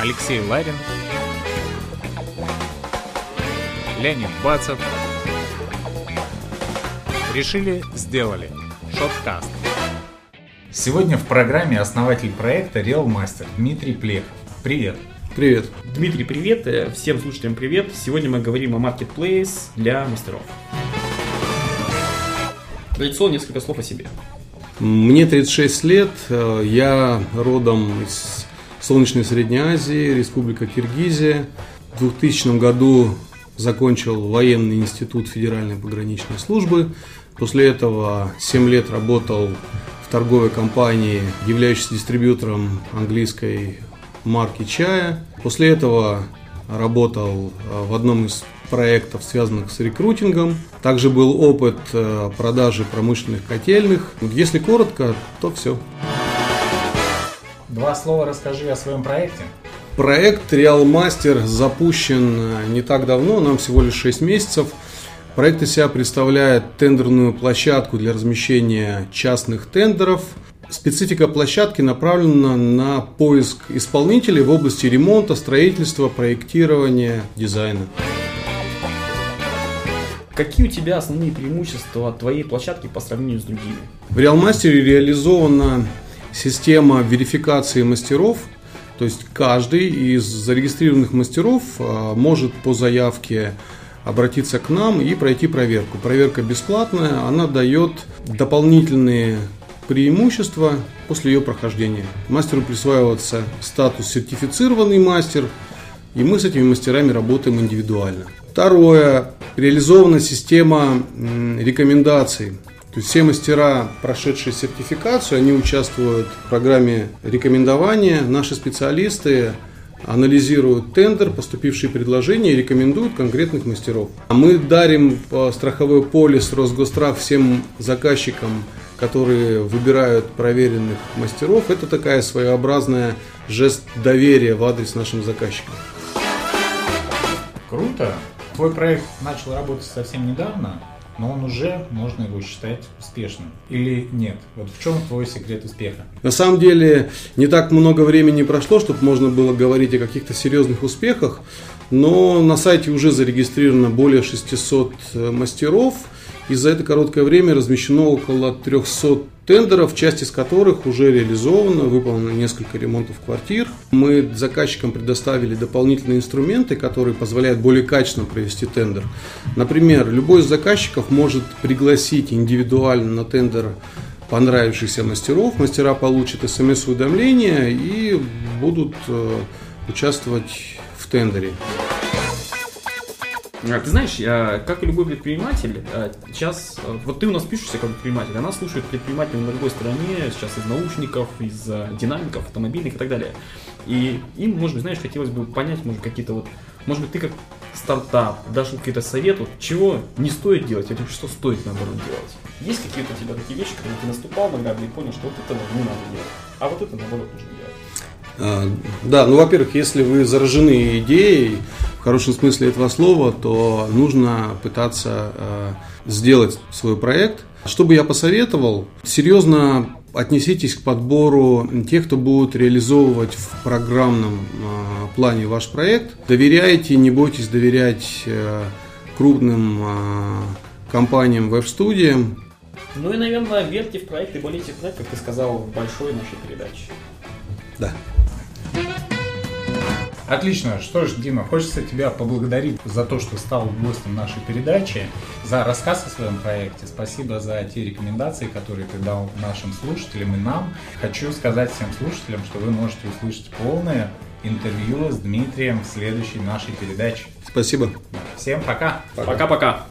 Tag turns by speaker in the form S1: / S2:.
S1: Алексей Ларин, Леонид Бацев. Решили, сделали. Шоткаст. Сегодня в программе основатель проекта Real Master Дмитрий Плехов. Привет.
S2: Привет.
S3: Дмитрий, привет. Э, Всем слушателям привет. Сегодня мы говорим о Marketplace для мастеров. Традиционно несколько слов о себе.
S2: Мне 36 лет, э, я родом из солнечной Средней Азии, Республика Киргизия. В 2000 году закончил военный институт Федеральной пограничной службы. После этого 7 лет работал в торговой компании, являющейся дистрибьютором английской марки чая. После этого работал э, в одном из проектов, связанных с рекрутингом. Также был опыт э, продажи промышленных котельных. Если коротко, то все.
S1: Два слова расскажи о своем проекте.
S2: Проект Real Master запущен э, не так давно, нам всего лишь 6 месяцев. Проект из себя представляет тендерную площадку для размещения частных тендеров. Специфика площадки направлена на поиск исполнителей в области ремонта, строительства, проектирования, дизайна.
S3: Какие у тебя основные преимущества твоей площадки по сравнению с другими?
S2: В Realmaster реализована система верификации мастеров, то есть каждый из зарегистрированных мастеров а, может по заявке обратиться к нам и пройти проверку. Проверка бесплатная, она дает дополнительные преимущества после ее прохождения. Мастеру присваивается статус сертифицированный мастер, и мы с этими мастерами работаем индивидуально. Второе. Реализована система рекомендаций. Есть все мастера, прошедшие сертификацию, они участвуют в программе рекомендования. Наши специалисты анализируют тендер, поступившие предложения и рекомендуют конкретных мастеров. А Мы дарим страховой полис Росгострах всем заказчикам, которые выбирают проверенных мастеров. Это такая своеобразная жест доверия в адрес нашим заказчикам.
S1: Круто. Твой проект начал работать совсем недавно, но он уже, можно его считать, успешным. Или нет? Вот в чем твой секрет успеха?
S2: На самом деле не так много времени прошло, чтобы можно было говорить о каких-то серьезных успехах, но на сайте уже зарегистрировано более 600 мастеров, и за это короткое время размещено около 300 тендеров, часть из которых уже реализована, выполнено несколько ремонтов квартир. Мы заказчикам предоставили дополнительные инструменты, которые позволяют более качественно провести тендер. Например, любой из заказчиков может пригласить индивидуально на тендер понравившихся мастеров. Мастера получат смс-уведомления и будут э, участвовать в тендере.
S3: А, Ты знаешь, я, как и любой предприниматель, а, сейчас, а, вот ты у нас пишешься как предприниматель, а нас слушают предприниматели на другой стороне, сейчас из наушников, из а, динамиков, автомобильных и так далее. И им, может быть, знаешь, хотелось бы понять, может, какие-то вот, может быть, ты как стартап, дашь им какие-то советы, вот чего не стоит делать, а что стоит, наоборот, делать. Есть какие-то у тебя такие вещи, которые ты наступал на грабли и понял, что вот этого не надо делать, а вот это, наоборот, нужно делать.
S2: А, Да, ну, во-первых, если вы заражены идеей, в хорошем смысле этого слова, то нужно пытаться э, сделать свой проект. Что бы я посоветовал? Серьезно отнеситесь к подбору тех, кто будет реализовывать в программном э, плане ваш проект. Доверяйте, не бойтесь доверять э, крупным компаниям, веб-студиям.
S3: Ну и, наверное, верьте в проект и болейте в проект, как ты сказал в большой нашей передаче.
S2: Да.
S1: Отлично. Что ж, Дима, хочется тебя поблагодарить за то, что стал гостем нашей передачи, за рассказ о своем проекте. Спасибо за те рекомендации, которые ты дал нашим слушателям и нам. Хочу сказать всем слушателям, что вы можете услышать полное интервью с Дмитрием в следующей нашей передаче.
S2: Спасибо.
S1: Всем пока!
S3: Пока-пока.